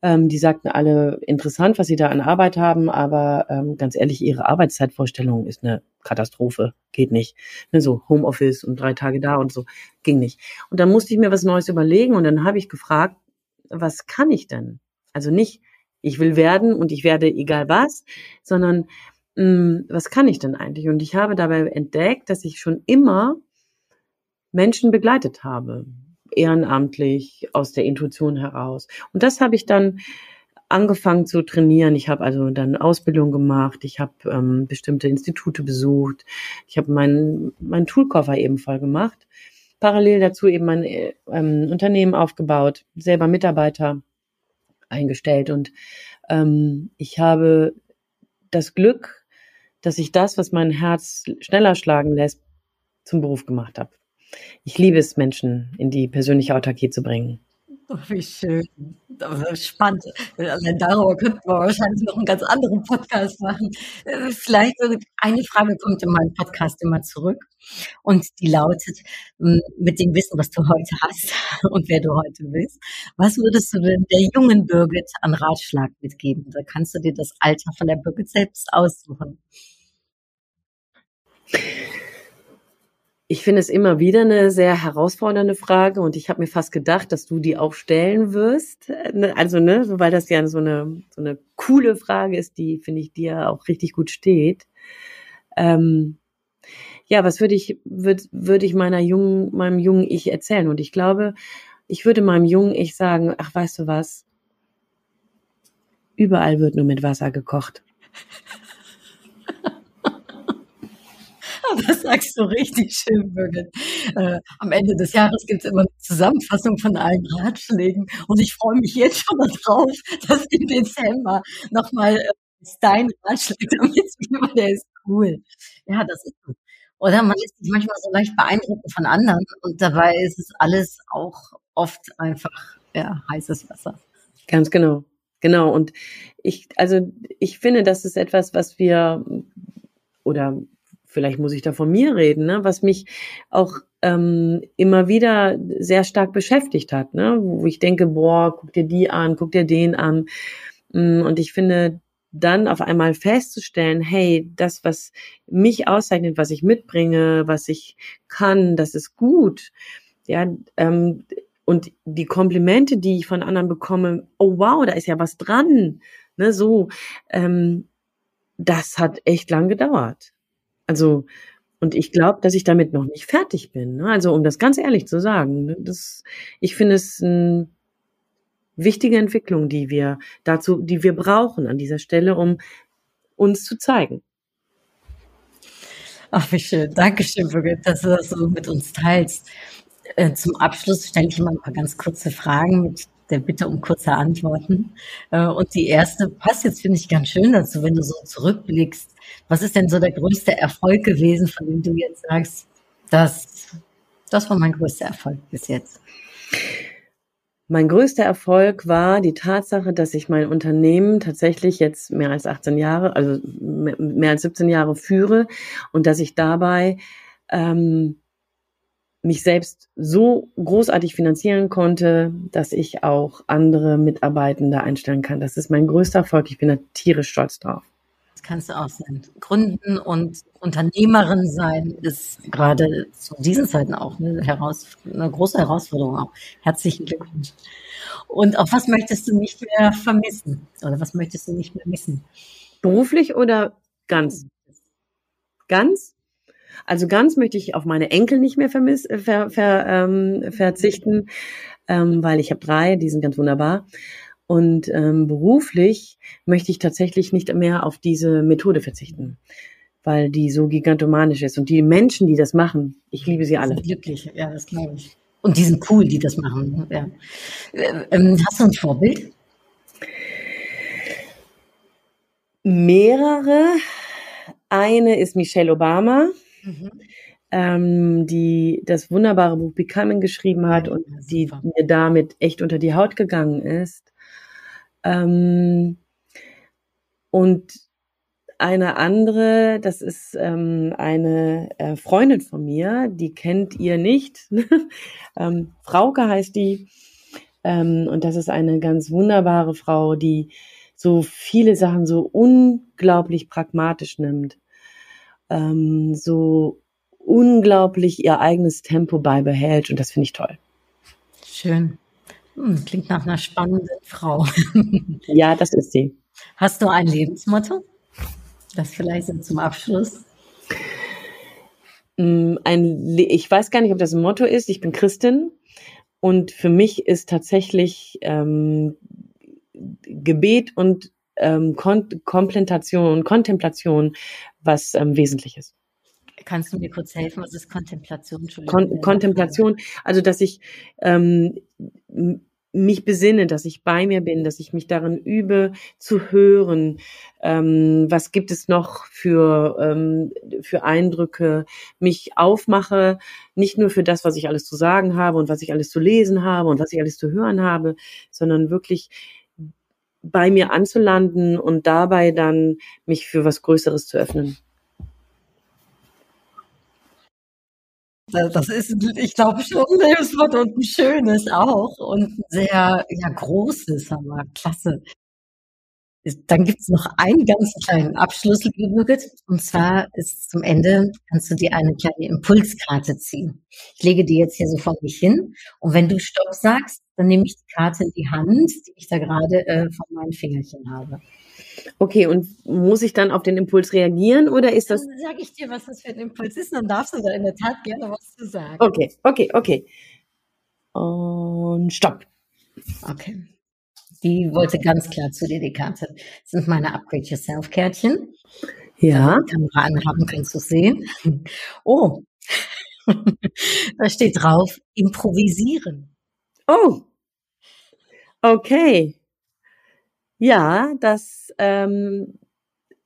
Ähm, die sagten alle interessant, was sie da an Arbeit haben, aber ähm, ganz ehrlich, ihre Arbeitszeitvorstellung ist eine Katastrophe, geht nicht. Ne, so Homeoffice und drei Tage da und so, ging nicht. Und dann musste ich mir was Neues überlegen und dann habe ich gefragt, was kann ich denn? Also nicht, ich will werden und ich werde egal was, sondern mh, hm, was kann ich denn eigentlich? Und ich habe dabei entdeckt, dass ich schon immer Menschen begleitet habe, ehrenamtlich, aus der Intuition heraus. Und das habe ich dann angefangen zu trainieren. Ich habe also dann Ausbildung gemacht, ich habe ähm, bestimmte Institute besucht, ich habe meinen mein Toolkoffer eben voll gemacht. Parallel dazu eben mein äh, ähm, Unternehmen aufgebaut, selber Mitarbeiter eingestellt. Und ähm, ich habe das Glück, dass ich das, was mein Herz schneller schlagen lässt, zum Beruf gemacht habe. Ich liebe es, Menschen in die persönliche Autarkie zu bringen. Oh, wie schön. Spannend. Also darüber könnten wir wahrscheinlich noch einen ganz anderen Podcast machen. Äh, vielleicht eine Frage kommt in meinem Podcast immer zurück. Und die lautet, mit dem Wissen, was du heute hast und wer du heute bist, was würdest du denn der jungen Birgit an Ratschlag mitgeben? Da kannst du dir das Alter von der Birgit selbst aussuchen. Ich finde es immer wieder eine sehr herausfordernde Frage und ich habe mir fast gedacht, dass du die auch stellen wirst. Ne, also, ne, weil das ja so eine, so eine coole Frage ist, die, finde ich, dir auch richtig gut steht. Ähm, ja, was würde ich, würde würd ich meiner jungen, meinem jungen Ich erzählen? Und ich glaube, ich würde meinem jungen Ich sagen, ach, weißt du was? Überall wird nur mit Wasser gekocht. Das sagst du richtig schön, Birgit. Äh, am Ende des Jahres gibt es immer eine Zusammenfassung von allen Ratschlägen und ich freue mich jetzt schon darauf, dass im Dezember nochmal äh, dein Ratschlag damit weil der ist cool. Ja, das ist so. Oder man lässt sich manchmal so leicht beeindrucken von anderen und dabei ist es alles auch oft einfach ja, heißes Wasser. Ganz genau. Genau. Und ich, also ich finde, das ist etwas, was wir oder vielleicht muss ich da von mir reden, ne, was mich auch ähm, immer wieder sehr stark beschäftigt hat, ne, wo ich denke, boah, guck dir die an, guck dir den an. Mm, und ich finde, dann auf einmal festzustellen, hey, das, was mich auszeichnet, was ich mitbringe, was ich kann, das ist gut. Ja, ähm, und die Komplimente, die ich von anderen bekomme, oh wow, da ist ja was dran. Ne, so, ähm, das hat echt lang gedauert. Also, und ich glaube, dass ich damit noch nicht fertig bin. Ne? Also, um das ganz ehrlich zu sagen, ne? das, ich finde es eine wichtige Entwicklung, die wir dazu, die wir brauchen an dieser Stelle, um uns zu zeigen. Ach, wie schön. Dankeschön, Birgit, dass du das so mit uns teilst. Äh, zum Abschluss stelle ich mal ein paar ganz kurze Fragen mit der Bitte um kurze Antworten. Äh, und die erste passt jetzt, finde ich, ganz schön dazu, wenn du so zurückblickst. Was ist denn so der größte Erfolg gewesen, von dem du jetzt sagst, das, das war mein größter Erfolg bis jetzt? Mein größter Erfolg war die Tatsache, dass ich mein Unternehmen tatsächlich jetzt mehr als 18 Jahre, also mehr als 17 Jahre führe und dass ich dabei ähm, mich selbst so großartig finanzieren konnte, dass ich auch andere Mitarbeitende einstellen kann. Das ist mein größter Erfolg. Ich bin da tierisch stolz drauf. Kannst du auch sein. Gründen und Unternehmerin sein ist gerade zu diesen Zeiten auch eine, Heraus eine große Herausforderung. Auch. Herzlichen Glückwunsch. Und auf was möchtest du nicht mehr vermissen? Oder was möchtest du nicht mehr missen? Beruflich oder ganz? Ganz? Also ganz möchte ich auf meine Enkel nicht mehr vermiss, ver, ver, ähm, verzichten, ähm, weil ich habe drei, die sind ganz wunderbar. Und ähm, beruflich möchte ich tatsächlich nicht mehr auf diese Methode verzichten, weil die so gigantomanisch ist. Und die Menschen, die das machen, ich liebe sie alle. Glücklich, ja, das glaube ich. Und die sind cool, die das machen. Ja. Ähm, hast du ein Vorbild? Mehrere. Eine ist Michelle Obama. Mhm. Ähm, die das wunderbare Buch Becoming geschrieben hat und die mir damit echt unter die Haut gegangen ist. Ähm, und eine andere, das ist ähm, eine äh, Freundin von mir, die kennt ihr nicht. ähm, Frauke heißt die. Ähm, und das ist eine ganz wunderbare Frau, die so viele Sachen so unglaublich pragmatisch nimmt ähm, so unglaublich ihr eigenes Tempo beibehält und das finde ich toll. Schön. Hm, klingt nach einer spannenden Frau. ja, das ist sie. Hast du ein Lebensmotto? Das vielleicht zum Abschluss. Hm, ein, ich weiß gar nicht, ob das ein Motto ist. Ich bin Christin und für mich ist tatsächlich ähm, Gebet und ähm, Kon Komplementation und Kontemplation was ähm, Wesentliches. Kannst du mir kurz helfen? Was ist Kontemplation? Kon Kontemplation, also dass ich ähm, mich besinne, dass ich bei mir bin, dass ich mich darin übe zu hören, ähm, was gibt es noch für, ähm, für Eindrücke, mich aufmache, nicht nur für das, was ich alles zu sagen habe und was ich alles zu lesen habe und was ich alles zu hören habe, sondern wirklich bei mir anzulanden und dabei dann mich für was Größeres zu öffnen. Das ist, ich glaube, schon ein Lebenswort und ein schönes auch und ein sehr ja, großes, aber klasse. Dann gibt's noch einen ganz kleinen Abschluss, liebe Birgit. Und zwar ist zum Ende, kannst du dir eine kleine Impulskarte ziehen. Ich lege die jetzt hier so vor mich hin. Und wenn du Stopp sagst, dann nehme ich die Karte in die Hand, die ich da gerade äh, von meinen Fingerchen habe. Okay, und muss ich dann auf den Impuls reagieren oder ist das? Dann sage ich dir, was das für ein Impuls ist, dann darfst du da in der Tat gerne was zu sagen. Okay, okay, okay. Und stopp. Okay. Die wollte ganz klar zu dir, die Karte. Das sind meine Upgrade Yourself Kärtchen. Ja. Kamera anhaben, kannst du sehen. Oh. da steht drauf, improvisieren. Oh. Okay. Ja, das ähm,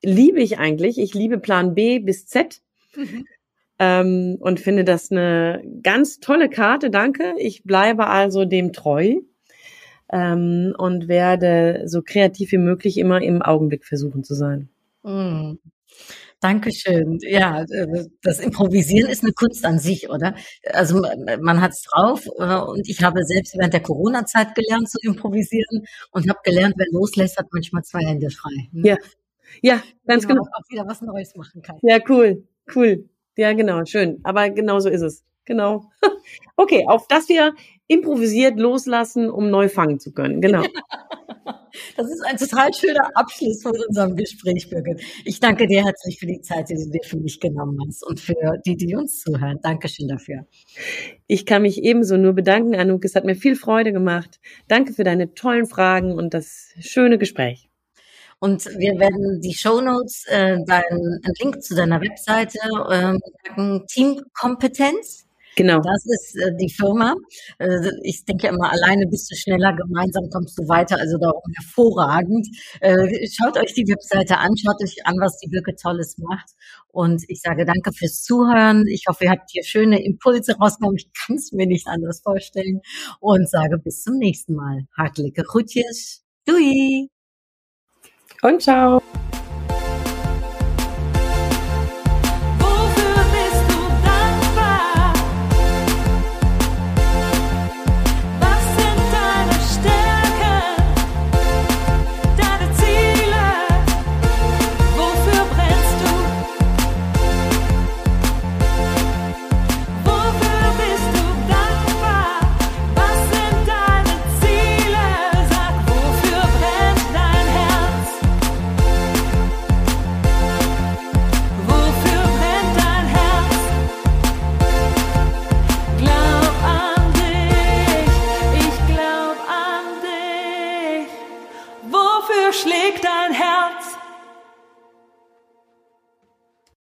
liebe ich eigentlich. Ich liebe Plan B bis Z. Mhm. Ähm, und finde das eine ganz tolle Karte. Danke. Ich bleibe also dem treu ähm, und werde so kreativ wie möglich immer im Augenblick versuchen zu sein. Mhm. Dankeschön. Ja, äh, das Improvisieren ist eine Kunst an sich, oder? Also man hat es drauf äh, und ich habe selbst während der Corona-Zeit gelernt zu improvisieren und habe gelernt, wer loslässt, hat manchmal zwei Hände frei. Hm? Ja, ja, ganz genau. Auch wieder was Neues machen kann. Ja, cool, cool. Ja, genau, schön. Aber genau so ist es. Genau. Okay, auf das wir improvisiert loslassen, um neu fangen zu können. Genau. Das ist ein total schöner Abschluss von unserem Gespräch, Birgit. Ich danke dir herzlich für die Zeit, die du dir für mich genommen hast und für die, die uns zuhören. Dankeschön dafür. Ich kann mich ebenso nur bedanken, Anouk. Es hat mir viel Freude gemacht. Danke für deine tollen Fragen und das schöne Gespräch. Und wir werden die Show Notes, äh, deinen Link zu deiner Webseite äh, packen. Teamkompetenz Genau. Das ist äh, die Firma. Äh, ich denke immer, alleine bist du schneller, gemeinsam kommst du weiter. Also darum hervorragend. Äh, schaut euch die Webseite an, schaut euch an, was die Birke Tolles macht. Und ich sage danke fürs Zuhören. Ich hoffe, ihr habt hier schöne Impulse rausgenommen. Ich kann es mir nicht anders vorstellen. Und sage bis zum nächsten Mal. Hartliche Groetjes. Doei. Und ciao.